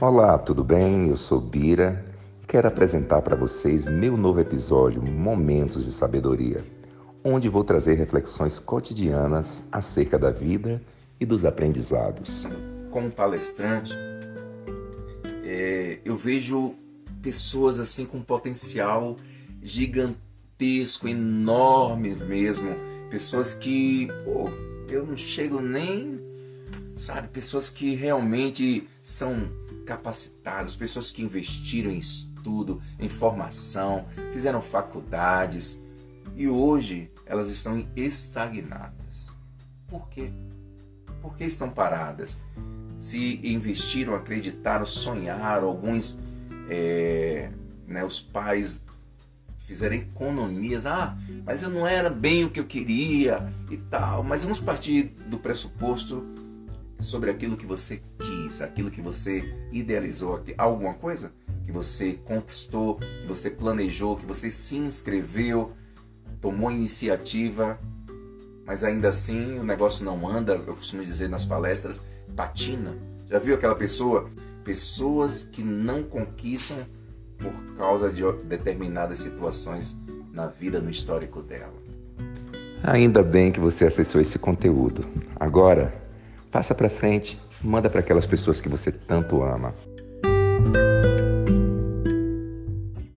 Olá, tudo bem? Eu sou Bira e quero apresentar para vocês meu novo episódio Momentos de Sabedoria, onde vou trazer reflexões cotidianas acerca da vida e dos aprendizados. Como palestrante, é, eu vejo pessoas assim com potencial gigantesco, enorme mesmo, pessoas que pô, eu não chego nem, sabe, pessoas que realmente são capacitadas, pessoas que investiram em estudo, em formação, fizeram faculdades e hoje elas estão estagnadas. Por quê? Por que estão paradas? Se investiram, acreditaram, sonharam, alguns, é, né, os pais fizeram economias. Ah, mas eu não era bem o que eu queria e tal. Mas vamos partir do pressuposto sobre aquilo que você quis, aquilo que você idealizou, alguma coisa que você conquistou, que você planejou, que você se inscreveu, tomou iniciativa, mas ainda assim o negócio não anda, eu costumo dizer nas palestras, patina. Já viu aquela pessoa? Pessoas que não conquistam por causa de determinadas situações na vida, no histórico dela. Ainda bem que você acessou esse conteúdo. Agora, Passa para frente, manda para aquelas pessoas que você tanto ama.